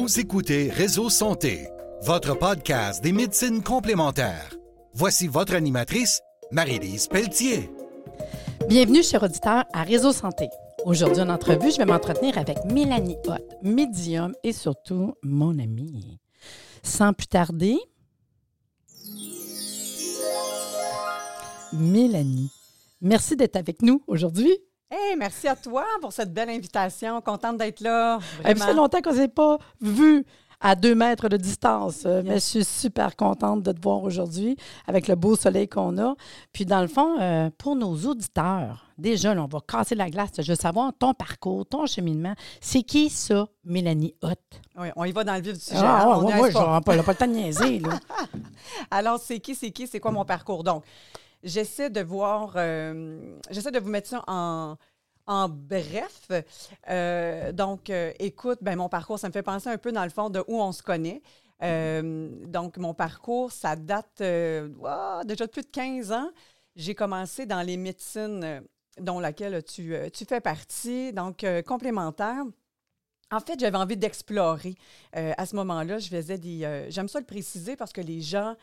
Vous écoutez Réseau Santé, votre podcast des médecines complémentaires. Voici votre animatrice, Marie-Lise Pelletier. Bienvenue, chers auditeurs, à Réseau Santé. Aujourd'hui, en entrevue, je vais m'entretenir avec Mélanie Hott, médium et surtout mon amie. Sans plus tarder, Mélanie, merci d'être avec nous aujourd'hui. Hey, merci à toi pour cette belle invitation. Contente d'être là. Ça fait longtemps qu'on ne s'est pas vu à deux mètres de distance. Euh, mais je suis super contente de te voir aujourd'hui avec le beau soleil qu'on a. Puis, dans le fond, euh, pour nos auditeurs, déjà, on va casser la glace. Je veux savoir ton parcours, ton cheminement. C'est qui ça, Mélanie Hott? Oui, on y va dans le vif du sujet. Ah, hein, on pas. pas, le temps de niaiser. Là. Alors, c'est qui, c'est qui, c'est quoi mon parcours? Donc, j'essaie de voir, euh, j'essaie de vous mettre ça en, en bref, euh, donc, euh, écoute, ben, mon parcours, ça me fait penser un peu dans le fond de où on se connaît. Donc, mon parcours, ça date déjà de plus de 15 ans. J'ai commencé dans les médecines dont laquelle tu, tu fais partie, donc complémentaire. En fait, j'avais envie d'explorer. à ce moment-là, je faisais des. J'aime ça le préciser parce que les gens,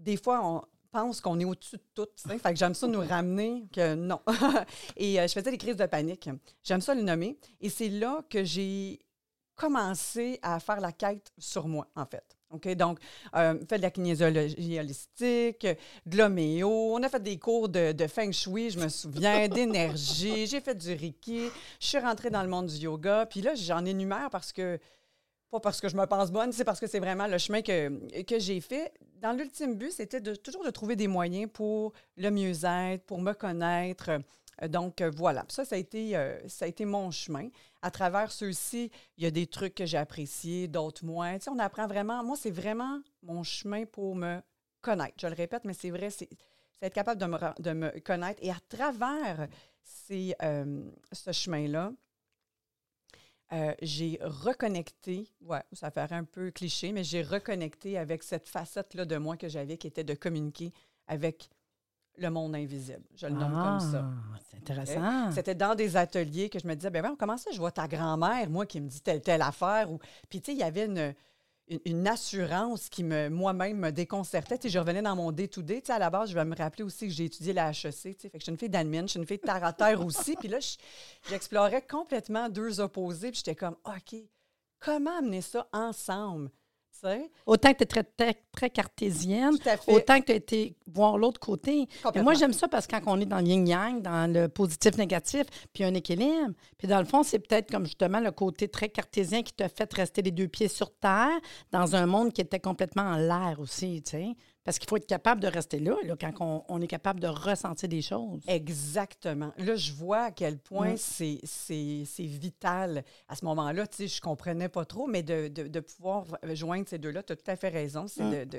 des fois, on, pense qu'on est au-dessus de tout. Fait que j'aime ça nous ramener que non. et euh, je faisais des crises de panique. J'aime ça le nommer. Et c'est là que j'ai commencé à faire la quête sur moi, en fait. OK? Donc, euh, fait de la kinésiologie holistique, de l'homéo. On a fait des cours de, de feng shui, je me souviens, d'énergie. J'ai fait du reiki. Je suis rentrée dans le monde du yoga. Puis là, j'en énumère parce que pas parce que je me pense bonne, c'est parce que c'est vraiment le chemin que, que j'ai fait. Dans l'ultime but, c'était toujours de trouver des moyens pour le mieux-être, pour me connaître. Donc, euh, voilà. Ça, ça a, été, euh, ça a été mon chemin. À travers ceux-ci, il y a des trucs que j'ai appréciés, d'autres moins. Tu sais, on apprend vraiment. Moi, c'est vraiment mon chemin pour me connaître. Je le répète, mais c'est vrai, c'est être capable de me, de me connaître. Et à travers ces, euh, ce chemin-là, euh, j'ai reconnecté, ouais, ça fait un peu cliché, mais j'ai reconnecté avec cette facette-là de moi que j'avais qui était de communiquer avec le monde invisible. Je le nomme comme ça. Ah, c'est intéressant. C'était dans des ateliers que je me disais, ben ouais, comment ça, je vois ta grand-mère, moi, qui me dit telle, telle affaire. Ou... Puis, tu sais, il y avait une, une, assurance qui me moi-même me déconcertait. Je revenais dans mon day-to-day. à la base, je vais me rappeler aussi que j'ai étudié la HEC. Fait que je suis une fille d'admin, je suis une fille de terre aussi. Puis là, j'explorais complètement deux opposés. Puis j'étais comme, OK, comment amener ça ensemble? Autant que tu es très, très, cartésienne, autant que tu as été voir l'autre côté. moi, j'aime ça parce que quand on est dans le yin-yang, dans le positif-négatif, puis un équilibre, puis dans le fond, c'est peut-être comme justement le côté très cartésien qui t'a fait rester les deux pieds sur terre dans un monde qui était complètement en l'air aussi. Parce qu'il faut être capable de rester là, là quand on, est capable de ressentir des choses. Exactement. Là, je vois à quel point mm. c'est vital. À ce moment-là, tu sais, je comprenais pas trop, mais de, de, pouvoir joindre ces deux-là, tu as tout à fait raison. C'est mm. de,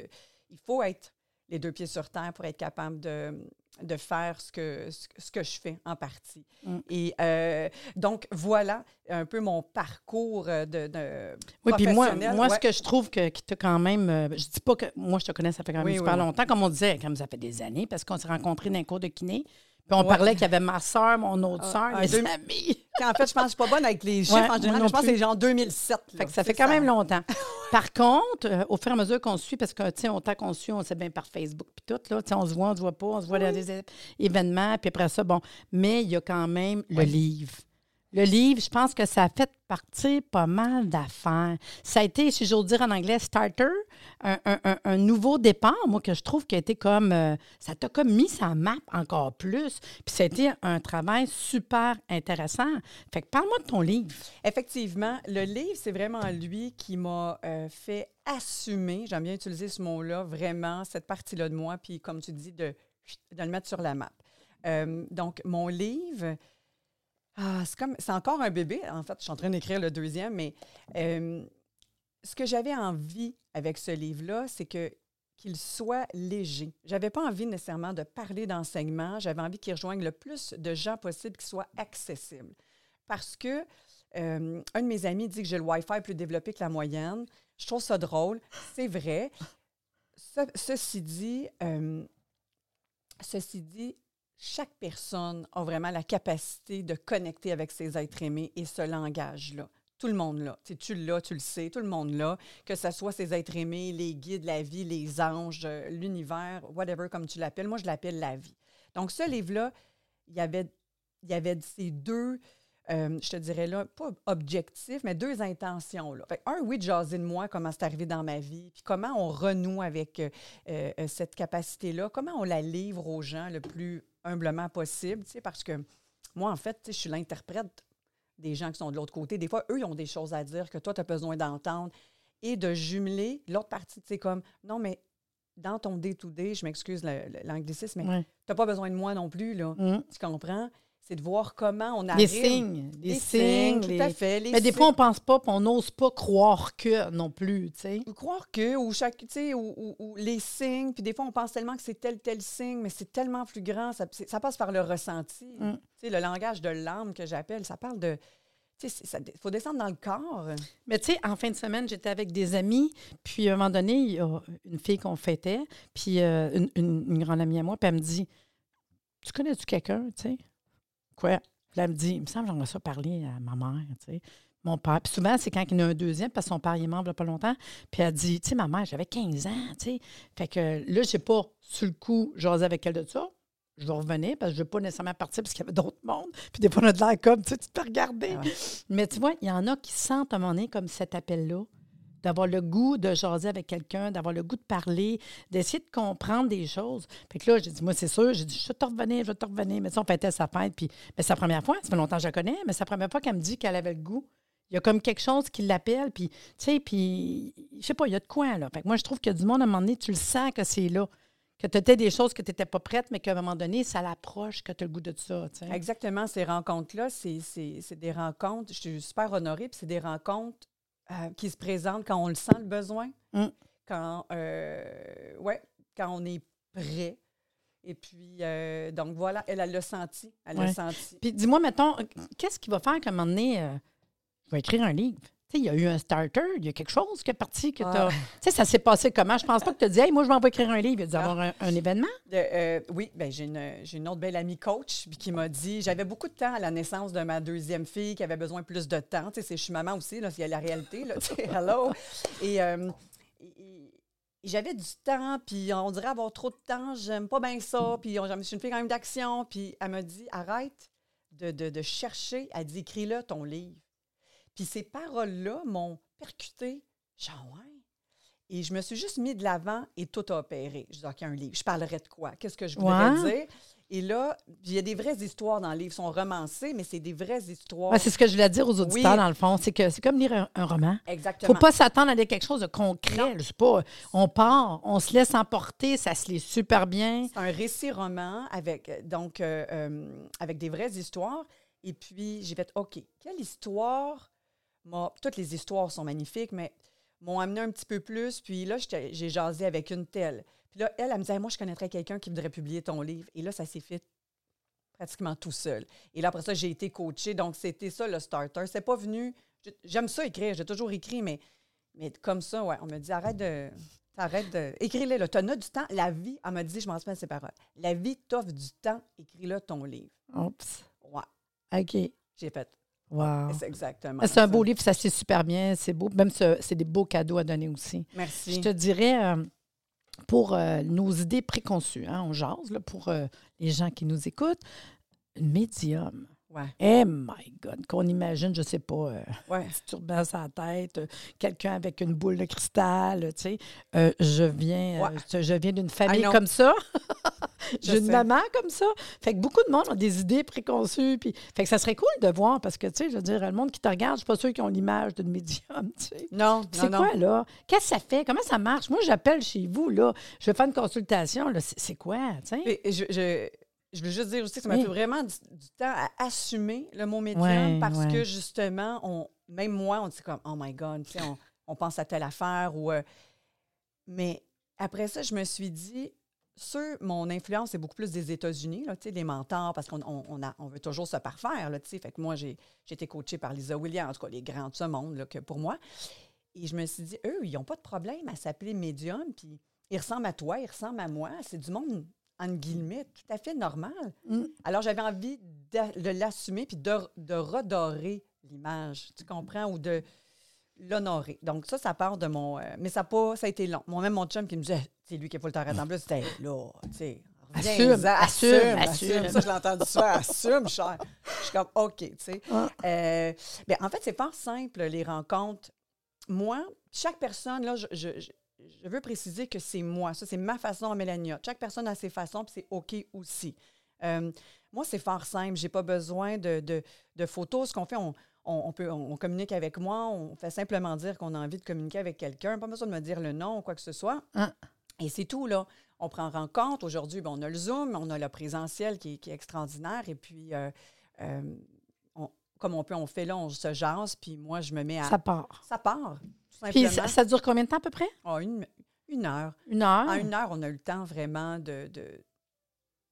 il faut être les deux pieds sur terre pour être capable de, de faire ce que, ce, que je fais en partie. Mm. Et euh, donc, voilà un peu mon parcours de, de Oui, puis moi, moi ce que je trouve que, qui t'a quand même... Euh, je dis pas que... Moi, je te connais, ça fait quand même super longtemps. Comme on disait, comme ça fait des années, parce qu'on s'est rencontrés dans un cours de kiné. Puis on parlait qu'il y avait ma soeur, mon autre ah, soeur, mes amis. En fait, je pense que je suis pas bonne avec les chiffres en général. Je pense que c'est genre 2007. fait que ça fait quand même longtemps. Par contre, euh, au fur et à mesure qu'on suit, parce que, tu sais, autant qu'on suit, on sait bien par Facebook, puis tout, là, tu sais, on se voit, on se voit pas, on se voit dans des événements, puis après ça, bon. Mais il y a quand même le livre. Le livre, je pense que ça a fait partir pas mal d'affaires. Ça a été, si j'ose dire en anglais, starter, un, nouveau départ, moi, que je trouve qui a été comme. Euh, ça t'a comme mis sa map encore plus. Puis ça a été un travail super intéressant. Fait que parle-moi de ton livre. Effectivement, le livre, c'est vraiment lui qui m'a euh, fait assumer, j'aime bien utiliser ce mot-là, vraiment, cette partie-là de moi, puis comme tu dis, de, de le mettre sur la map. Euh, donc, mon livre, ah, c'est comme c'est encore un bébé. En fait, je suis en train d'écrire le deuxième, mais euh, ce que j'avais envie avec ce livre-là, c'est que qu'il soit léger. J'avais pas envie nécessairement de parler d'enseignement. J'avais envie qu'il rejoigne le plus de gens possible, qu'il soit accessible. Parce que euh, un de mes amis dit que j'ai le Wi-Fi plus développé que la moyenne. Je trouve ça drôle. C'est vrai. ceci dit, euh, ceci dit, chaque personne a vraiment la capacité de connecter avec ses êtres aimés et ce langage-là. tout le monde là. Tu l'as, tu le sais, tout le monde là. Que ce soit ces êtres aimés, les guides, la vie, les anges, euh, l'univers, whatever comme tu l'appelles. Moi, je l'appelle la vie. Donc, ce livre-là, il y avait, il avait ces deux, euh, je te dirais là, pas objectifs, mais deux intentions. Là. Un, oui, de jaser de moi, comment c'est arrivé dans ma vie, puis comment on renoue avec euh, cette capacité-là, comment on la livre aux gens le plus humblement possible, tu sais, parce que moi, en fait, tu sais, je suis l'interprète des gens qui sont de l'autre côté. Des fois, eux, ils ont des choses à dire que toi, tu as besoin d'entendre et de jumeler l'autre partie, tu sais, comme, non, mais dans ton day-to-day, je m'excuse l'anglicisme, mais Ouais. tu n'as pas besoin de moi non plus, là. Mm. Tu comprends? C'est de voir comment on Les arrive. signes. Les, Les signes. tout les- à fait. les Mais des fois, on signes. pense pas, puis on n'ose pas croire que non plus, tu sais. Ou croire que, ou chaque, tu sais, ou, ou- ou les signes, puis des fois, on pense tellement que c'est tel, tel signe, mais c'est tellement plus grand, ça passe par le ressenti. Mm. Tu sais, le langage de l'âme que j'appelle, ça parle de, tu sais, il faut descendre dans le corps. Mais tu sais, en fin de semaine, j'étais avec des amis, puis à un moment donné, il y a une fille qu'on fêtait, puis euh, une, une- une grande amie à moi, puis elle me dit Tu connais-tu quelqu'un, tu sais Quoi Puis elle me dit Il me semble que j'aimerais ça parler à ma mère, tu sais. Mon père. Puis souvent, c'est quand il y en a un deuxième, parce que son père il est mort il a pas longtemps. Puis elle dit Tu sais, ma mère, j'avais 15 ans, tu sais. Fait que là, j'ai pas, sur le coup, jasé avec elle de ça. Je vais revenir parce que je ne veux pas nécessairement partir parce qu'il y avait d'autres mondes. Puis des fois, on a de l'air comme, tu sais, tu fais regarder. Ah ouais. Mais tu vois, il y en a qui sentent à un moment donné comme cet appel-là, d'avoir le goût de jaser avec quelqu'un, d'avoir le goût de parler, d'essayer de comprendre des choses. Fait que là, j'ai dit, moi, c'est sûr, j'ai dit, je vais te revenir, je vais te revenir. Mais ça, on fêtait sa fête, puis mais c'est la première fois, ça fait longtemps que je la connais, mais c'est la première fois qu'elle me dit qu'elle avait le goût. Il y a comme quelque chose qui l'appelle, puis, tu sais, puis, je sais pas, il y a de quoi, là. Fait que moi, je trouve qu'il y du monde, à un moment donné, tu le sens que c'est là. Que tu étais des choses que tu n'étais pas prête, mais qu'à un moment donné, ça l'approche, que tu as le goût de ça. Exactement, ces rencontres-là, c'est des rencontres, je suis super honorée, puis c'est des rencontres euh, qui se présentent quand on le sent, le besoin, Mm. quand, euh, ouais, quand on est prêt. Et puis, euh, donc voilà, elle, elle l'a senti, elle l'a senti. Puis dis-moi, mettons, qu'est-ce qui va faire qu'à un moment donné, euh, je vais écrire un livre? Il y a eu un starter, il y a quelque chose qui est parti que Ah. Tu sais, ça s'est passé comment? Je pense pas que tu as dit, hey, moi, je m'en vais écrire un livre. Il y a Ah. avoir un, un événement. De- euh, oui, ben, j'ai une, une autre belle amie coach qui m'a dit j'avais beaucoup de temps à la naissance de ma deuxième fille qui avait besoin plus de temps. Tu sais, je suis maman aussi, là, il y a la réalité. Là, tu sais, hello. Et, euh, et- j'avais du temps, puis on dirait avoir trop de temps, j'aime pas bien ça. Puis on- je suis une fille quand même d'action. Puis elle m'a dit arrête de, de- de chercher. Elle dit écris-le ton livre. Puis ces paroles-là m'ont percuté. Genre, ouais. Et je me suis juste mis de l'avant et tout a opéré. Je dis, OK, un livre. Je parlerais de quoi? Qu'est-ce que je voudrais Ouais. dire? Et là, il y a des vraies histoires dans le livre. Ils sont romancés, mais c'est des vraies histoires. Ouais, c'est ce que je voulais dire aux auditeurs, Oui. dans le fond. C'est que c'est comme lire un, un roman. Exactement. faut pas s'attendre à lire quelque chose de concret. Je sais pas, on part, on se laisse emporter, ça se lit super bien. C'est un récit roman avec, euh, donc, euh, euh, avec des vraies histoires. Et puis, j'ai fait, OK, quelle histoire. Toutes les histoires sont magnifiques, mais m'ont amené un petit peu plus. Puis là, j'ai jasé avec une telle. Puis là, elle, elle me disait, moi, je connaîtrais quelqu'un qui voudrait publier ton livre. Et là, ça s'est fait pratiquement tout seul. Et là, après ça, j'ai été coachée. Donc, c'était ça, le starter. C'est pas venu... j'ai- J'aime ça écrire, j'ai toujours écrit, mais, mais comme ça, ouais, on me dit, arrête de... Arrête de. Écris-le, là. T'en as du temps. La vie, elle m'a dit, je m'en souviens de ces paroles. La vie t'offre du temps, écris-le ton livre. Oups. Ouais. OK. J'ai fait. Wow. C'est exactement. C'est un beau livre, ça lit super bien, c'est beau. Même ce- c'est des beaux cadeaux à donner aussi. Merci. Je te dirais, euh, pour euh, nos idées préconçues, hein, on jase, là, pour euh, les gens qui nous écoutent, médium. Ouais. Eh my God, qu'on imagine, je sais pas, euh, Ouais. sur la tête, euh, quelqu'un avec une boule de cristal, tu sais. Euh, je viens, euh, Ouais. je, je viens d'une famille comme ça. J'ai une sais. maman comme ça. Fait que beaucoup de monde ont des idées préconçues. Puis, fait que ça serait cool de voir parce que, tu sais, je veux dire, le monde qui te regarde, je suis pas sûre qu'ils ont l'image d'une médium, tu sais. Non, C'est non. quoi, là? Qu'est-ce que ça fait? Comment ça marche? Moi, j'appelle chez vous, là. Je vais faire une consultation, là. C'est quoi, tu sais? Je, je veux juste dire aussi que ça m'a fait vraiment du, du temps à assumer le mot médium Ouais, parce ouais. que justement, on, même moi, on dit comme Oh my God, on, on pense à telle affaire ou. euh, mais après ça, je me suis dit, sur mon influence, c'est beaucoup plus des États-Unis, les mentors, parce qu'on on, on veut toujours se parfaire, là. Fait que moi, j'ai j'ai été coachée par Lisa Williams, en tout cas, les grands de ce monde, là, que pour moi. Et je me suis dit, eux, ils n'ont pas de problème à s'appeler médium, puis ils ressemblent à toi, ils ressemblent à moi. C'est du monde, entre guillemets, tout à fait normal. Mm. Alors, j'avais envie de, de l'assumer puis de, de redorer l'image, tu comprends, ou de l'honorer. Donc ça, ça part de mon... euh, mais ça a, pas, ça a été long. Moi, même mon chum qui me disait, c'est lui qui a pas le temps en plus, c'était là, tu sais. Assume, assume, assume, assume. Ça, je l'ai entendu souvent. Assume, cher. Je suis comme, OK, tu sais. Ah. Euh, ben, en fait, c'est pas simple, les rencontres. Moi, chaque personne, là, je, je- je- veux préciser que c'est moi. Ça, c'est ma façon, Mélania. Chaque personne a ses façons, puis c'est OK aussi. Euh, moi, c'est fort simple. J'ai pas besoin de, de- de photos. Ce qu'on fait, on, on- on peut, on, communique avec moi. On fait simplement dire qu'on a envie de communiquer avec quelqu'un. Pas besoin de me dire le nom ou quoi que ce soit. Hein. Et c'est tout, là. On prend rencontre. Aujourd'hui, ben, on a le Zoom, on a le présentiel qui, est- qui est extraordinaire. Et puis, euh, euh, comme on peut, on fait là, on se jase. Puis moi, je me mets à. Ça part. Ça part, tout Puis ça, ça dure combien de temps à peu près? Ah, une, une heure. Une heure? En une heure, on a eu le temps vraiment de, de,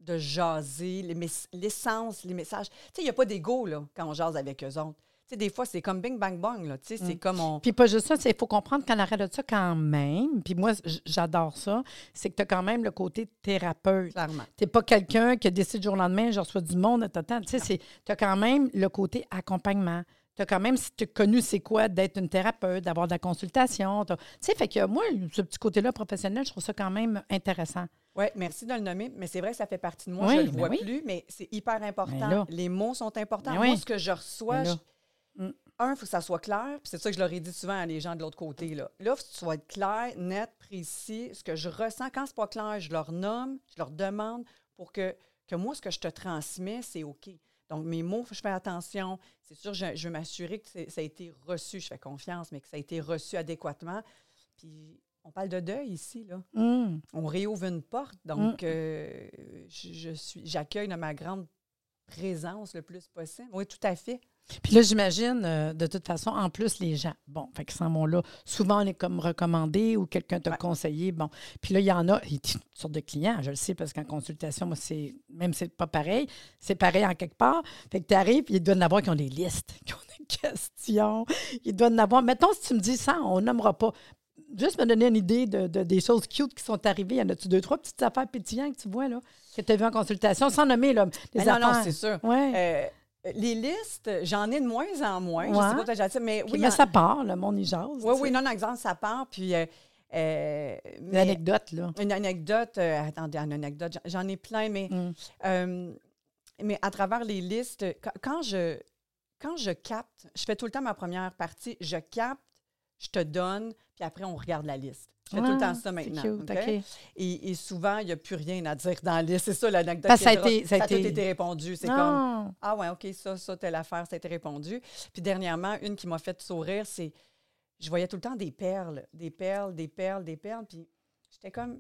de jaser, les l'essence, les messages. Tu sais, il n'y a pas d'ego là, quand on jase avec eux autres. Tu sais, des fois, c'est comme bing, bang, bang. Là, tu sais, c'est Mm. comme on... Puis pas juste ça, il faut comprendre qu'en arrêt de ça quand même, puis moi, j'adore ça, c'est que tu as quand même le côté thérapeute. Clairement. Tu n'es pas quelqu'un qui décide du jour au lendemain, je reçois du monde, tu sais, tu as quand même le côté accompagnement. Tu as quand même, si tu as connu c'est quoi d'être une thérapeute, d'avoir de la consultation. Tu sais, fait que moi, ce petit côté-là professionnel, je trouve ça quand même intéressant. Oui, merci de le nommer, mais c'est vrai que ça fait partie de moi. Oui, je ne le ben vois oui. plus, mais c'est hyper important. Ben les mots sont importants. Ben moi, oui. ce que je reçois, Mm. un, il faut que ça soit clair. Puis c'est ça que je leur ai dit souvent à les gens de l'autre côté. Là, il faut que tu sois clair, net, précis. Ce que je ressens, quand c'est pas clair, je leur nomme, je leur demande pour que, que moi, ce que je te transmets, c'est OK. Donc, mes mots, faut que je fais attention. C'est sûr, je, je veux m'assurer que ça a été reçu. Je fais confiance, mais que ça a été reçu adéquatement. Puis, on parle de deuil ici, là Hum. on réouvre une porte. Donc, euh, je, je suis, j'accueille de ma grande présence le plus possible. Oui, tout à fait. Puis là, j'imagine, euh, de toute façon, en plus, les gens, bon, fait qu'ils s'en vont là. Souvent, on est comme recommandé ou quelqu'un t'a Ouais. conseillé. Bon. Puis là, il y en a, il y a toutes sortes de clients, je le sais, parce qu'en consultation, moi, c'est, même si c'est pas pareil, c'est pareil en quelque part. Fait que tu arrives, puis ils doivent en avoir qui ont des listes, qui ont des questions. Ils doivent en avoir. Mettons, si tu me dis ça, on nommera pas. Juste me donner une idée de, de- des choses cute qui sont arrivées. Il y en a-tu deux, trois petites affaires pétillantes que tu vois, là, que tu as vues en consultation, sans nommer, là, des Mais non, non, affaires? c'est sûr. Ouais. Euh, les listes, j'en ai de moins en moins. Je sais pas dit, mais oui. mais en- ça part, le monde y jase. oui, oui, non, non, exemple, ça part. Puis, euh, euh, Une mais- anecdote, là. Une anecdote, euh, attendez, une anecdote, j'en- ai plein, mais, Mm. euh, mais à travers les listes, quand, quand je, quand je capte, je fais tout le temps ma première partie, je capte, je te donne, puis après, on regarde la liste. Je fais tout le Ah, temps ça maintenant. cute. Et, et souvent, il n'y a plus rien à dire dans la liste. C'est ça l'anecdote. Ça a été- ça a a tout été- été répondu. C'est comme, Non. ah ouais, OK, ça, ça, telle affaire, ça a été répondu. Puis dernièrement, une qui m'a fait sourire, c'est, je voyais tout le temps des perles, des perles, des perles, des perles. Puis j'étais comme,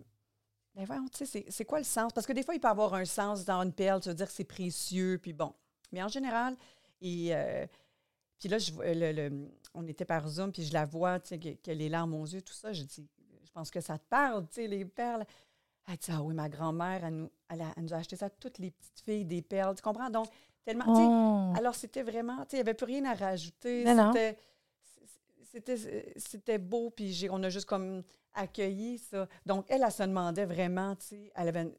ben voyons, tu sais, c'est- c'est quoi le sens? Parce que des fois, il peut avoir un sens dans une perle, tu veux dire que c'est précieux, puis bon. Mais en général, et, euh, puis là, je, vois le- le- on était par Zoom, puis je la vois, tu sais, que- qu'elle a les larmes aux yeux, tout ça. Je dis, je pense que ça te parle, tu sais, les perles. Elle dit, ah oui, ma grand-mère, elle nous, elle, a- elle nous a acheté ça toutes les petites filles, des perles. Tu comprends? Donc, tellement. Oh. alors, c'était vraiment, tu sais, il n'y avait plus rien à rajouter. C'était- C'était, c'était beau, puis j'ai- on a juste comme accueilli ça. Donc, elle, elle se demandait vraiment, tu sais, elle avait une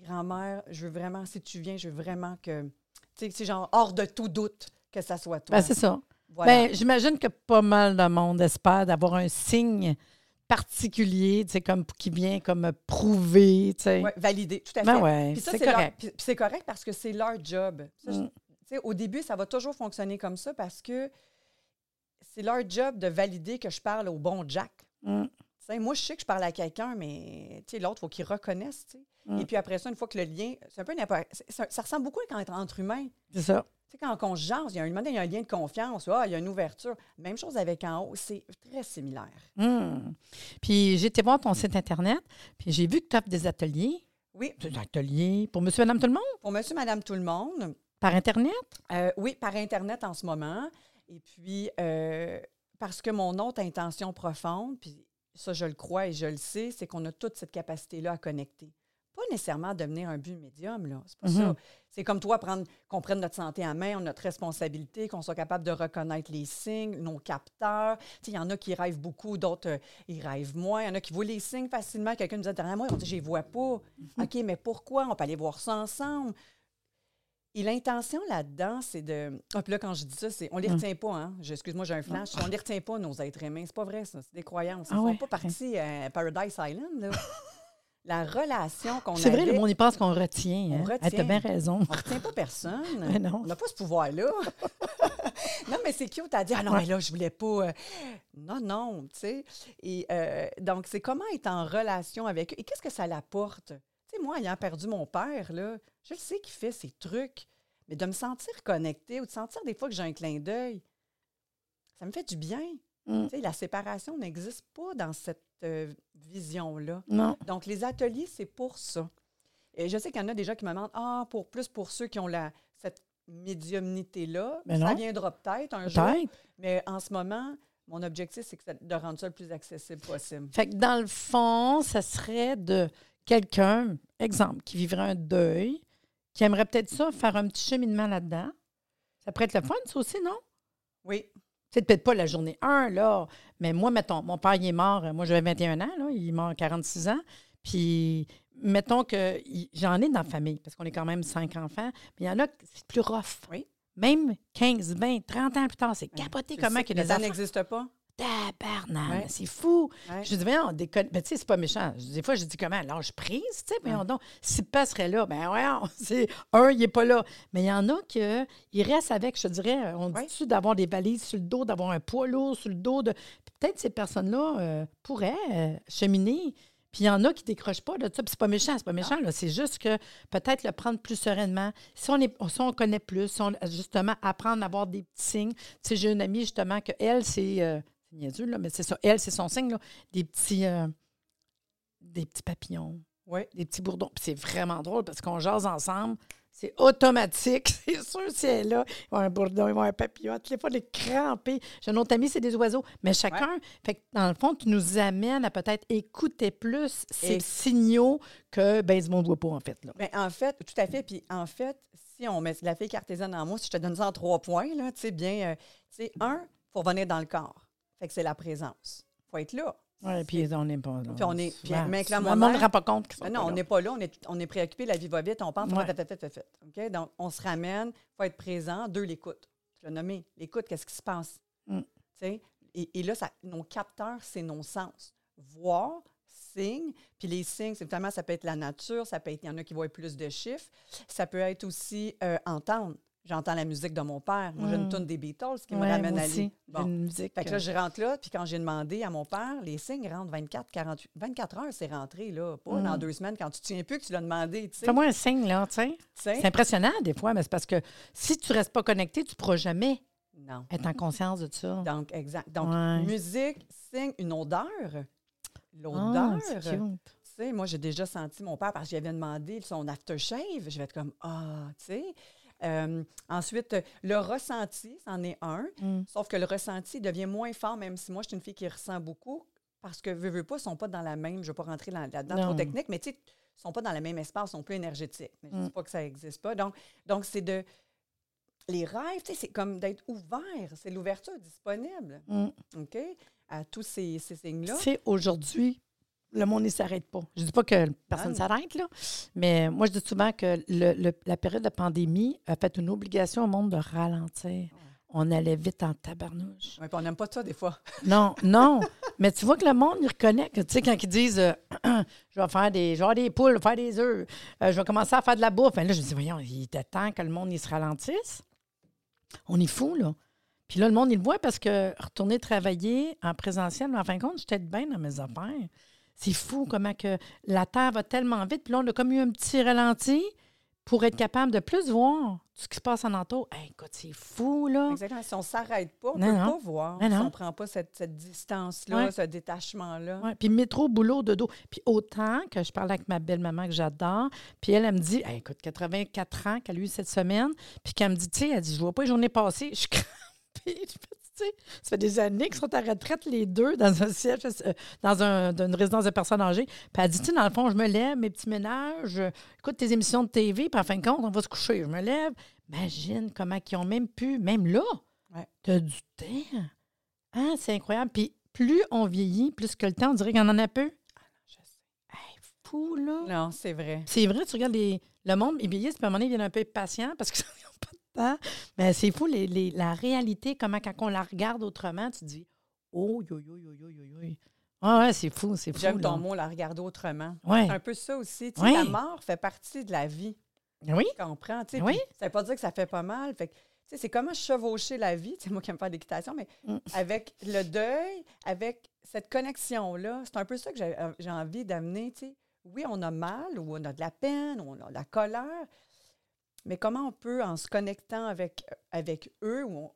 grand-mère, je veux vraiment, si tu viens, je veux vraiment que, tu sais, c'est genre hors de tout doute que ça soit toi. Ben, c'est ça. Voilà. Ben, j'imagine que pas mal de monde espère d'avoir un signe particulier, tu sais, comme qui vient comme prouver, tu sais. Ouais, validé, tout à Ben fait. ouais, Puis ça, c'est leur- correct. puis- puis c'est correct parce que c'est leur job. Ça, Mm. tu sais, au début, ça va toujours fonctionner comme ça parce que c'est leur job de valider que je parle au bon Jack. Mm. Tu sais, moi, je sais que je parle à quelqu'un, mais tu sais, l'autre, il faut qu'il reconnaisse. tu sais. Mm. Et puis après ça, une fois que le lien, c'est un peu n'importe. ça, ça ressemble beaucoup quand entre humains. C'est ça. Tu sais, quand on jase, il y a un, moment il y a un lien de confiance, ah, il y a une ouverture. Même chose avec en haut, c'est très similaire. Mm. Puis j'ai été voir ton site Internet, puis j'ai vu que tu offres des ateliers. Oui, Des ateliers pour monsieur, madame, tout le monde? pour monsieur, madame, tout le monde, Par Internet? Euh, oui, par Internet en ce moment. Et puis, euh, parce que mon autre intention profonde, puis ça, je le crois et je le sais, c'est qu'on a toute cette capacité-là à connecter. Nécessairement devenir un but médium, là. C'est pas Mhm. ça. C'est comme toi, prendre, qu'on prenne notre santé en main, on a notre responsabilité, qu'on soit capable de reconnaître les signes, nos capteurs. Il y en a qui rêvent beaucoup, d'autres, euh, ils rêvent moins. Il y en a qui voient les signes facilement. Quelqu'un nous dit derrière moi, on dit, je les vois pas. OK, mais pourquoi? On peut aller voir ça ensemble. Et l'intention là-dedans, c'est de. Ah, puis là, quand je dis ça, c'est. On les Mm. retient pas, hein. Excuse-moi, j'ai un flash. On les retient pas, nos êtres humains. C'est pas vrai, ça. C'est des croyances. Ils Ah font ouais, pas partie à Paradise Island, là. La relation qu'on C'est vrai, le monde, il pense qu'on retient. On Hein? retient. Elle t'a bien raison. On retient pas personne. Mais non. On n'a pas ce pouvoir-là. non, mais c'est cute à dire. Ah non, mais là, je voulais pas. euh, Non, non, tu sais. Et euh, donc, c'est comment être en relation avec eux? Et qu'est-ce que ça l'apporte? Tu sais, moi, ayant perdu mon père, là, je le sais qu'il fait ses trucs. Mais de me sentir connectée ou de sentir des fois que j'ai un clin d'œil, ça me fait du bien. Mm. Tu sais, la séparation n'existe pas dans cette euh, vision-là. Non. Donc, les ateliers, c'est pour ça. Et je sais qu'il y en a déjà qui me demandent Ah, pour plus pour ceux qui ont la, cette médiumnité-là. Mais ça non. viendra peut-être un jour. Mais en ce moment, mon objectif, c'est de rendre ça le plus accessible possible. Fait que dans le fond, ça serait de quelqu'un, exemple, qui vivrait un deuil, qui aimerait peut-être ça, faire un petit cheminement là-dedans. Ça pourrait être le fun, ça aussi, non? Oui. C'est peut-être pas la journée 1, là, mais moi, mettons, mon père, il est mort, euh, moi, j'avais 21 ans, là, il est mort à 46 ans. Puis, mettons que j'en ai dans la famille, parce qu'on est quand même cinq enfants, mais il y en a c'est plus rough. Oui. Même 15, 20, 30 ans plus tard, c'est capoté comment que les ça enfants... n'existe pas. Ouais. c'est fou. Ouais. Je dis, voyons, on déconne. Mais tu sais, c'est pas méchant. Des fois, je dis comment? Lâche prise, tu sais, voyons Ouais. donc. Si pas serait là, ben voyons, c'est un, il n'est pas là. Mais il y en a qui restent avec, je dirais, on Ouais. dit-tu d'avoir des valises sur le dos, d'avoir un poids lourd sur le dos. De... Peut-être ces personnes-là euh, pourraient euh, cheminer. Puis il y en a qui décrochent pas de ça. Puis c'est pas méchant, c'est pas méchant. là. C'est juste que peut-être le prendre plus sereinement. Si on, est, si on connaît plus, si on, justement, apprendre à avoir des petits signes. Tu sais, j'ai une amie, justement, que elle, c'est. euh, c'est niaiseux, là, mais c'est ça. Elle, c'est son signe, là. Des petits. euh, des petits papillons, Oui. des petits bourdons. Puis c'est vraiment drôle parce qu'on jase ensemble. C'est automatique. C'est sûr, si elle est là, ils vont un bourdon, ils vont un papillon. Toutes les fois, les crampés. J'ai un autre ami, c'est des oiseaux. Mais chacun, fait que dans le fond, tu nous amènes à peut-être écouter plus ces Et- signaux que, ben, ce monde ne voit pas, en fait. Là. Bien, en fait, tout à fait. Puis en fait, si on met la fille cartésienne en moi, si je te donne ça en trois points, là, tu sais, bien, euh, tu sais, un, il faut revenir dans le corps. Fait que c'est la présence. Il faut être là. Oui, puis on n'est pas là. Puis on est- puis monde ne rend pas compte sont pas non, on n'est pas là, on est, on est préoccupé, la vie va vite, on pense, Ouais. fait, fait, fait, fait. OK? Donc, on se ramène, il faut être présent. Deux, l'écoute. Tu l'as nommé. L'écoute, qu'est-ce qui se passe? Mm. Tu sais? Et, et là, ça, nos capteurs, c'est nos sens. Voir, signes, puis les signes, c'est évidemment, ça peut être la nature, ça peut être, il y en a qui voient plus de chiffres, ça peut être aussi euh, entendre. J'entends la musique de mon père. Moi, j'ai une Mm. tune des Beatles qui me Ouais, ramène moi à lui. Une musique. Fait que là, je rentre là, puis quand j'ai demandé à mon père, les signes rentrent 24, 48, 24 heures, c'est rentré, là. Pas Mm. dans deux semaines, quand tu te souviens plus que tu l'as demandé, tu sais. Fais-moi un signe, là, tu sais. C'est impressionnant, des fois, mais c'est parce que si tu ne restes pas connecté, tu ne pourras jamais Non. être en conscience de ça. Donc, exact. Donc, Ouais. musique, signe, une odeur. Ah, L'odeur. c'est tu sais, moi, j'ai déjà senti mon père parce que j'avais demandé son aftershave. Je vais être comme, ah, tu sais. Euh, ensuite, le ressenti, c'en est un. Mm. Sauf que le ressenti devient moins fort, même si moi, je suis une fille qui ressent beaucoup, parce que, veux, veux pas, ils sont pas dans la même, je ne vais pas rentrer dans- là-dedans trop technique, mais tu sais, ils sont pas dans le même espace, ils sont plus énergétiques. Mais je ne dis Mm. pas que ça n'existe pas. Donc, donc c'est de... Les rêves, tu sais, c'est comme d'être ouvert. C'est l'ouverture disponible, Mm. OK, à tous ces, ces signes-là. Sais, aujourd'hui, le monde ne s'arrête pas. Je dis pas que personne ne Ah, s'arrête, là, mais moi, je dis souvent que le- le- la période de pandémie a fait une obligation au monde de ralentir. On allait vite en tabarnouche. Puis on n'aime pas ça, des fois. Non, non. mais tu vois que le monde, il reconnaît que, tu sais, quand ils disent euh, je vais faire des, je vais avoir des poules, je vais faire des œufs, euh, je vais commencer à faire de la bouffe. Ben là, je me dis, voyons, il était temps que le monde il se ralentisse. On est fou, là. Puis là, le monde, il le voit parce que retourner travailler en présentiel, mais en fin de compte, j'étais bien dans mes affaires. C'est fou comment que la Terre va tellement vite. Puis là, on a comme eu un petit ralenti pour être capable de plus voir ce qui se passe en entour. Hey, écoute, c'est fou, là. Exactement. Si on ne s'arrête pas, on ne peut non. pas voir. Non, si on ne prend pas cette, cette distance-là, Ouais. ce détachement-là. Ouais, puis métro, boulot, dodo. Puis autant que je parle avec ma belle-maman que j'adore, puis elle, elle me dit, Hey, écoute, 84 ans qu'elle a eu cette semaine, puis qu'elle me dit, tu sais, elle dit, je vois pas les journées passées, je tu sais, ça fait des années qu'ils sont à retraite les deux dans un siège, euh, dans, un, dans une résidence de personnes âgées. Puis elle dit, tu sais, dans le fond, je me lève, mes petits ménages, euh, écoute tes émissions de TV, puis en fin de compte, on va se coucher. Je me lève. Imagine comment ils ont même pu, même là, Ouais. t'as du temps. Ah, c'est incroyable. Puis plus on vieillit, plus que le temps, on dirait y en a peu. Je sais. Hey, fou, là. Non, c'est vrai. C'est vrai, tu regardes les, le monde, ils vieillissent, puis à un moment donné, ils viennent un peu impatients parce qu'ils Mais c'est fou, les, les- la réalité, comment quand on la regarde autrement, tu te dis, oh, yo, yo, yo, yo, yo, yo. Ah ouais, c'est fou, c'est fou. J'aime là. ton mot, la regarder autrement. Ouais. C'est un peu ça aussi. Tu sais. La mort fait partie de la vie. Oui, Tu comprends? tu sais, Oui. Ça veut pas dire que ça fait pas mal. Fait que, tu sais, c'est comment chevaucher la vie. C'est moi qui aime faire d'équitation, mais Mm. avec le deuil, avec cette connexion-là, c'est un peu ça que j'ai euh, envie d'amener. tu sais. Oui, on a mal, ou on a de la peine, ou on a de la colère, mais comment on peut, en se connectant avec, avec eux, ou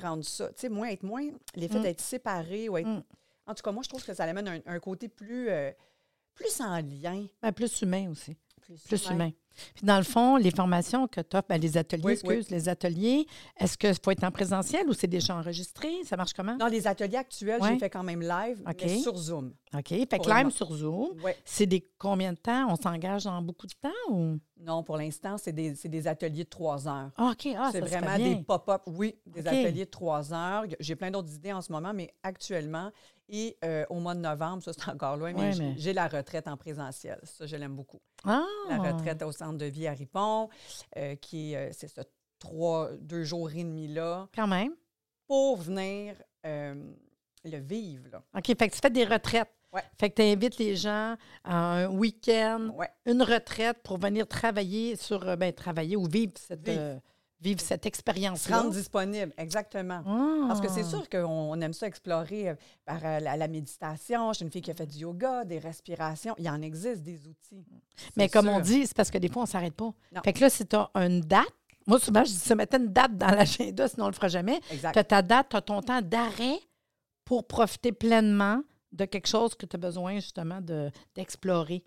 rendre ça, tu sais, moins être moins, l'effet Mm. d'être séparé, ou être. Mm. En tout cas, moi, je trouve que ça amène un, un côté plus, euh, plus en lien. Ben, plus humain aussi. Plus humain. Puis dans le fond, les formations que tu offres, les ateliers, Oui, excuse, les ateliers, est-ce que faut être en présentiel ou c'est déjà enregistré? Ça marche comment? Dans les ateliers actuels, Ouais. j'ai fait quand même live, mais sur Zoom. OK. Fait que live sur Zoom, c'est des combien de temps? On s'engage dans beaucoup de temps ou? Non, pour l'instant, c'est des, des ateliers de trois heures. Ah, OK. Ah, c'est ça, vraiment des pop-up, oui, des ateliers de trois heures. J'ai plein d'autres idées en ce moment, mais actuellement, et euh, au mois de novembre, ça c'est encore loin, mais j'ai- mais- j'ai la retraite en présentiel. Ça, je l'aime beaucoup. Ah! La retraite au centre de vie à Ripon, euh, qui est, euh, c'est ce trois, deux jours et demi là, Quand même. pour venir euh, le vivre. Là. OK. Fait que tu fais des retraites. Ouais. Fait que tu invites les gens à un week-end, Ouais. une retraite pour venir travailler sur, ben, travailler ou vivre cette, Vivre. Vivre cette Se expérience-là. rendre disponible, exactement. Ah! Parce que c'est sûr qu'on on aime ça explorer euh, par euh, la, la méditation. Suis une fille qui a fait du yoga, des respirations. Il en existe des outils. Mais C'est comme on dit, c'est parce que des fois, on ne s'arrête pas. Non. Fait que là, si tu as une date, moi, souvent, je dis, se mettre une date dans l'agenda, sinon on ne le fera jamais. Tu as ta date, tu as ton temps d'arrêt pour profiter pleinement de quelque chose que tu as besoin, justement, de- d'explorer.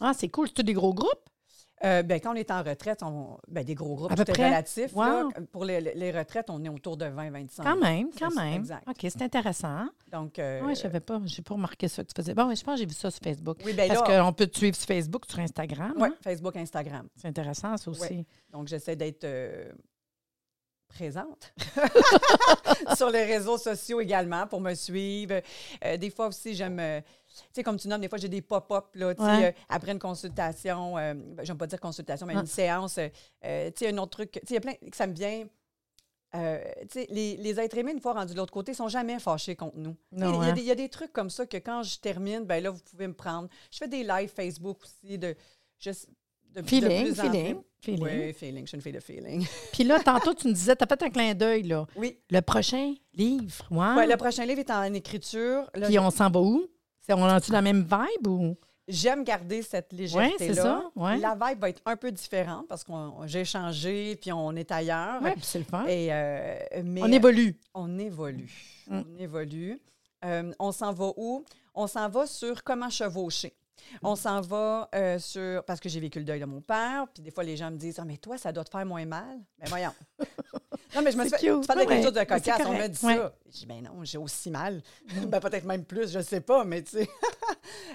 ah, c'est cool. C'est-tu des gros groupes? Euh, ben, quand on est en retraite, on, ben, des gros groupes, À peu tout est près? relatif. là. Wow. Pour les, les retraites, on est autour de 20-25. Quand même, C'est quand même. exact. OK, c'est intéressant. Donc, euh, Oui, je savais pas. J'ai pas remarqué ça que tu faisais. Bon, je pense que j'ai vu ça sur Facebook. oui, ben Parce là, qu'on peut te suivre sur Facebook, sur Instagram. ouais, hein? Facebook, Instagram. C'est intéressant, ça aussi. Donc, j'essaie d'être euh, présente sur les réseaux sociaux également pour me suivre. Euh, des fois aussi, j'aime, sais, comme tu nommes, des fois, j'ai des pop-up, là, tu sais, Ouais. euh, après une consultation, euh, ben, j'aime pas dire consultation, mais une séance, euh, euh, tu sais, un autre truc, tu sais, il y a plein, que ça me vient... tu sais, les, les êtres aimés, une fois rendus de l'autre côté, sont jamais fâchés contre nous. Tu sais, Non, Il y, a hein? des- il y a des trucs comme ça que quand je termine, ben là, vous pouvez me prendre. Je fais des lives Facebook aussi de... je- de- de Feeling, en feeling, plus. feeling. Oui, feeling. Je suis une fille de feeling. Puis là, tantôt, tu nous disais, tu as fait un clin d'œil, là. Oui. Le prochain livre, ouais. Ouais, le prochain livre est en écriture. Là, Puis on s'en va où? On dans la même vibe ou? J'aime garder cette légèreté-là. c'est ça, ouais. La vibe va être un peu différente parce que j'ai changé puis on est ailleurs. Oui, puis c'est le fun. Et, euh, mais On évolue. on évolue. Mm. On évolue. Euh, on s'en va où? On s'en va sur comment chevaucher. On s'en va euh, sur. Parce que j'ai vécu le deuil de mon père, puis des fois, les gens me disent Ah, mais toi, ça doit te faire moins mal. Mais voyons. non, mais je me suis fait. cute. Tu parles de quelque Ouais, chose de cocasse. On m'a correct. dit Ouais. ça. Je dis Ben non, j'ai aussi mal. ben peut-être même plus, je sais pas, mais tu sais.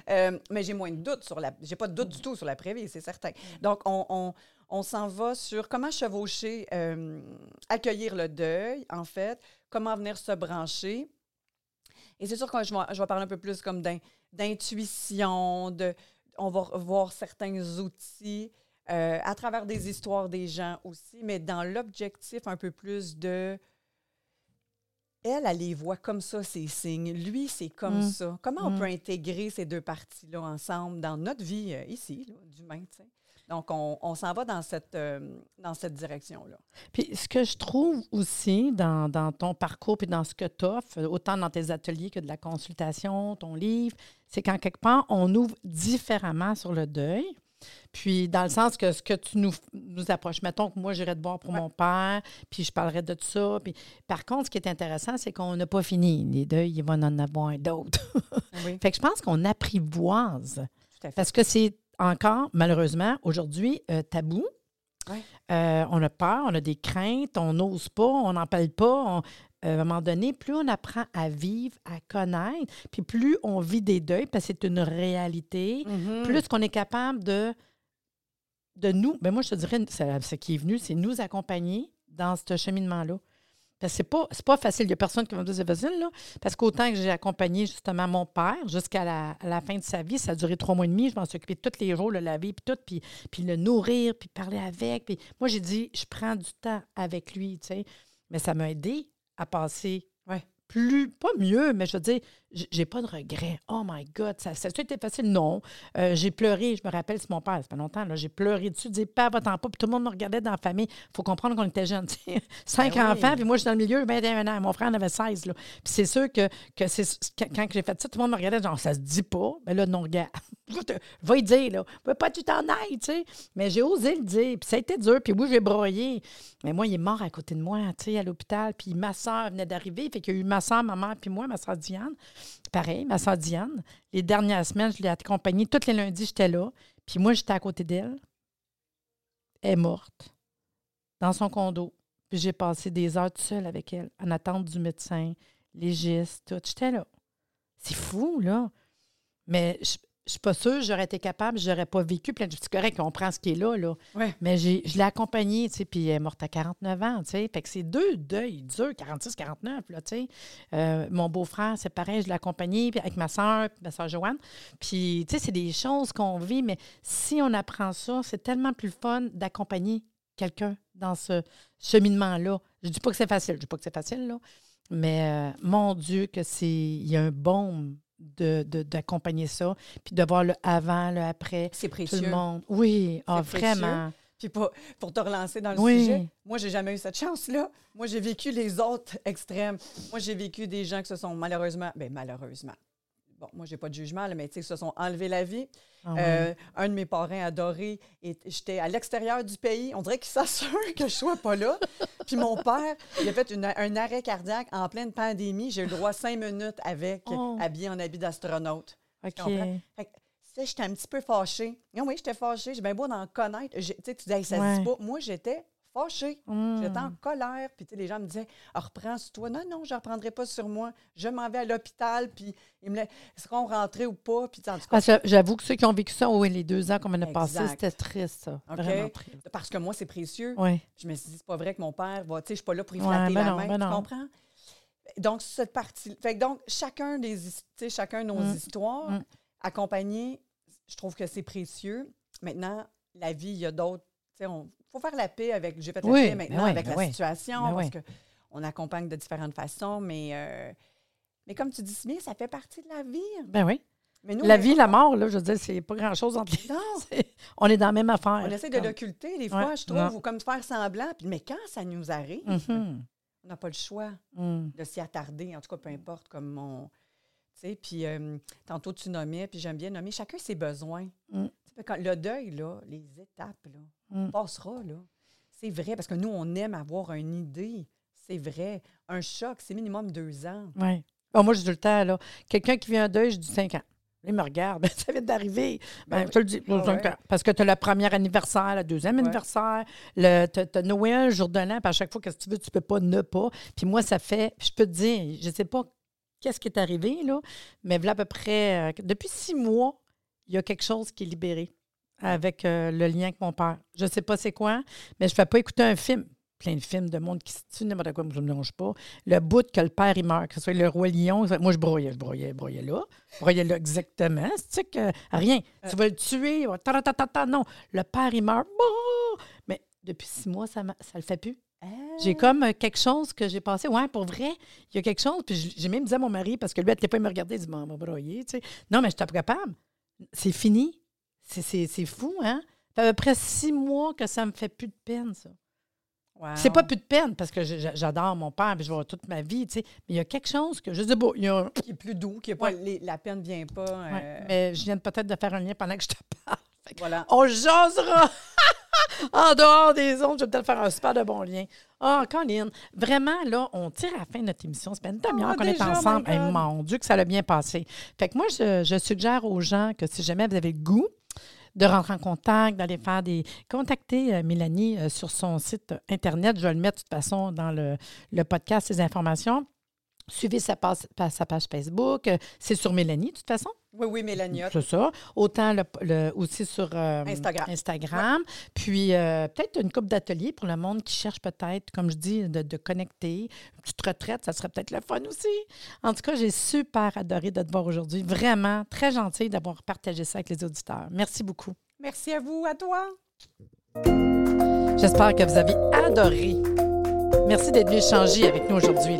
Euh, mais j'ai moins de doutes sur la. J'ai pas de doute du tout sur la vie, c'est certain. Donc, on. on- on s'en va sur comment chevaucher, euh, accueillir le deuil, en fait, comment venir se brancher. Et c'est sûr que je vais, je vais parler un peu plus comme d'in- d'intuition, de, on va voir certains outils euh, à travers des histoires des gens aussi, mais dans l'objectif un peu plus de... Elle, elle les voit comme ça, ces signes. Lui, c'est comme Mm. ça. Comment on Mm. peut intégrer ces deux parties-là ensemble dans notre vie euh, ici, d'humain, tu sais? Donc, on, on s'en va dans cette, euh, dans cette direction-là. Puis ce que je trouve aussi dans, dans ton parcours puis dans ce que tu offres, autant dans tes ateliers que de la consultation, ton livre, c'est qu'en quelque part, on ouvre différemment sur le deuil. Puis, dans le sens que ce que tu nous, nous approches, mettons que moi, j'irais te voir pour Ouais. mon père, puis je parlerais de tout ça. Puis, par contre, ce qui est intéressant, c'est qu'on n'a pas fini. Les deuils, il va en avoir d'autres. Oui, fait que je pense qu'on apprivoise. tout à fait. Parce que c'est encore, malheureusement, aujourd'hui, euh, tabou. Ouais. Euh, on a peur, on a des craintes, on n'ose pas, on n'en parle pas. on- euh, à un moment donné, plus on apprend à vivre, à connaître, puis plus on vit des deuils, parce que c'est une réalité, Mhm. plus qu'on est capable de, de nous, ben moi je te dirais, ce qui est venu, c'est nous accompagner dans ce cheminement-là. Parce que c'est pas, facile. Il n'y a personne qui va me dire c'est facile, là. Parce qu'autant que j'ai accompagné justement mon père jusqu'à la, fin de sa vie, ça a duré trois mois et demi. Je m'en suis occupée tous les jours, le laver, puis tout, puis, puis le nourrir, puis parler avec. Puis moi, j'ai dit, je prends du temps avec lui. Mais ça m'a aidé à passer. Plus, pas mieux, mais je veux dire, j'ai pas de regrets. Oh my God, ça, ça a été facile? Non. Euh, j'ai pleuré, je me rappelle, c'est mon père, ça fait longtemps, là, j'ai pleuré dessus, dit pas va-t'en pas, puis tout le monde me regardait dans la famille. faut comprendre qu'on était jeunes. Cinq Ben oui. enfants, puis moi, je suis dans le milieu, 21 ans. Mon frère en avait 16, là. Puis c'est sûr que, que c'est, quand, j'ai fait ça, tout le monde me regardait, genre, ça se dit pas. Ben là, non, regarde. Va y dire, là. Va pas tu t'en ailles, tu sais. Mais j'ai osé le dire, puis ça a été dur, puis oui, j'ai broyé. Mais moi, il est mort à côté de moi, tu sais, à l'hôpital. Puis ma soeur venait d'arriver. Fait qu'il y a eu ma soeur, ma mère, puis moi, ma soeur Diane. Pareil, ma soeur Diane. Les dernières semaines, je l'ai accompagnée. Tous les lundis, j'étais là. Puis moi, j'étais à côté d'elle. Elle est morte dans son condo. Puis j'ai passé des heures seule avec elle, en attente du médecin, légiste, tout. J'étais là. C'est fou, là. Mais je je suis pas sûre, j'aurais été capable, j'aurais pas vécu plein de C'est correct, on prend ce qui est là, là. Ouais. Mais j'ai, je l'ai accompagnée, tu sais, puis elle est morte à 49 ans, tu sais. Fait que c'est deux deuils durs, 46, 49, là, tu sais. Euh, mon beau-frère, c'est pareil, je l'ai accompagné puis avec ma soeur, ma soeur Joanne. Puis, tu sais, c'est des choses qu'on vit, mais si on apprend ça, c'est tellement plus fun d'accompagner quelqu'un dans ce cheminement-là. Je dis pas que c'est facile, je dis pas que c'est facile, là. Mais euh, mon Dieu, que c'est. Il y a un baume de, de- d'accompagner ça, puis de voir le avant, le après. C'est Tout précieux. le monde. Oui, ah, précieux. vraiment. Puis pour, pour te relancer dans le Oui. sujet, moi, j'ai jamais eu cette chance-là. Moi, j'ai vécu les autres extrêmes. Moi, j'ai vécu des gens qui se sont malheureusement, bien malheureusement, bon, moi, j'ai pas de jugement, là, mais tu sais, se sont enlevés la vie. Ah. Euh, un de mes parrains adorés, j'étais à l'extérieur du pays. On dirait qu'il s'assure que je sois pas là. Puis mon père, il a fait une- un arrêt cardiaque en pleine pandémie. J'ai eu le droit à cinq minutes avec, Oh. habillé en habit d'astronaute. OK. j'étais un petit peu fâchée. Non, oui, j'étais fâchée. J'ai bien beau d'en connaître. Tu sais, tu dis, Hey, ça se Ouais. dit pas. Moi, j'étais fâchée. Hmm. J'étais en colère. Puis, tu sais, les gens me disaient, ah, reprends sur toi. Non, non, je ne reprendrai pas sur moi. Je m'en vais à l'hôpital. Puis, ils me qu'on rentrait ou pas? Puis, en J'avoue que ceux qui ont vécu ça, oui, les deux ans qu'on a passé, c'était triste, ça. Vraiment triste. parce que moi, c'est précieux. Oui. Je me suis dit, c'est pas vrai que mon père va, tu sais, je suis pas là pour y Ouais, flatter ben la non, main. ben tu non. comprends? Donc, cette partie. Fait que donc, chacun des, chacun de nos Mm. histoires, Mm. accompagner, je trouve que c'est précieux. Maintenant, la vie, il y a d'autres. Tu sais, on faut faire la paix avec. J'ai fait la Oui, paix ben maintenant oui, avec ben la oui. situation Ben parce oui. que on accompagne de différentes façons, mais. euh, mais comme tu dis bien, ça fait partie de la vie. Ben oui. Mais nous, La on- vie, la mort, là, je veux dire, c'est pas grand-chose entre les Non, C'est- On est dans la même affaire. on essaie de l'occulter des fois, Ouais, je trouve, non. ou comme de faire semblant. Puis, mais quand ça nous arrive, Mhm. on n'a pas le choix. Mm. de s'y attarder, en tout cas, peu importe, comme mon. Tu sais, puis euh, tantôt tu nommais, puis j'aime bien nommer, chacun ses besoins. Mm. Tu quand le deuil, là, les étapes, là, Mm. on passera, là. C'est vrai, parce que nous, on aime avoir une idée. C'est vrai. Un choc, c'est minimum deux ans. Oui. Bon, moi, tout le temps, là, quelqu'un qui vient en deuil, je dis 5 ans. Il me regarde, ben, ça vient d'arriver. Ben, Ben je te le dis, Ah ouais. cinq ans. Parce que tu as le premier anniversaire, le deuxième Ouais. anniversaire, tu as, Noël, jour de l'an, puis à chaque fois que tu veux, tu peux pas ne pas. Puis moi, ça fait, je peux te dire, je sais pas qu'est-ce qui est arrivé, là, mais voilà à peu près, euh, depuis six mois, il y a quelque chose qui est libéré avec euh, le lien avec mon père. Je sais pas c'est quoi, mais je ne fais pas écouter un film. Plein de films de monde qui se tue, n'importe quoi, je ne me dérange pas. Le bout que le père, il meurt, que ce soit le roi lion, moi, je broyais, je broyais, je broyais là. Je broyais là exactement. C'est que rien. Tu vas le tuer, ta, ta, ta, ta, ta, non. Le père, il meurt. Mais depuis six mois, ça ne le fait plus. J'ai comme euh, quelque chose que j'ai passé. Ouais, pour vrai, il y a quelque chose. Puis j'ai même dit à mon mari, parce que lui, elle ne pas me regarder, il dit, va broyer, tu sais. Non, mais je suis pas capable. C'est fini? C'est- fou, hein? Ça fait à peu près six mois que ça me fait plus de peine, ça. Wow. C'est pas plus de peine parce que j'adore mon père et je vois toute ma vie, tu sais. Mais il y a quelque chose que je dis, bon, il y a un- Qui est plus doux, qui est pas, Ouais. les- la peine ne vient pas. euh, Ouais, mais je viens peut-être de faire un lien pendant que je te parle. Voilà. On jasera en dehors des ondes. Je vais peut-être faire un super de bon lien. Ah, Colin, vraiment, là, on tire à la fin de notre émission. C'est pas une demi-heure Ah, qu'on est ensemble. Hey, mon Dieu, que ça l'a bien passé. Fait que moi, je, je suggère aux gens que si jamais vous avez le goût, de rentrer en contact, d'aller faire des. Contacter euh, Mélanie euh, sur son site Internet. Je vais le mettre de toute façon dans le, le podcast, ces informations. Suivez sa page, pa- sa page Facebook. Euh, C'est sur Mélanie, de toute façon. Oui, oui, Mélanie. C'est ça. Autant le, le- aussi sur euh, Instagram. Instagram. Puis euh, peut-être une coupe d'ateliers pour le monde qui cherche peut-être, comme je dis, de, de connecter. Une petite retraite, ça serait peut-être le fun aussi. En tout cas, j'ai super adoré de te voir aujourd'hui. Vraiment, très gentil d'avoir partagé ça avec les auditeurs. Merci beaucoup. Merci à vous, à toi. J'espère que vous avez adoré. Merci d'être venu échanger avec nous aujourd'hui.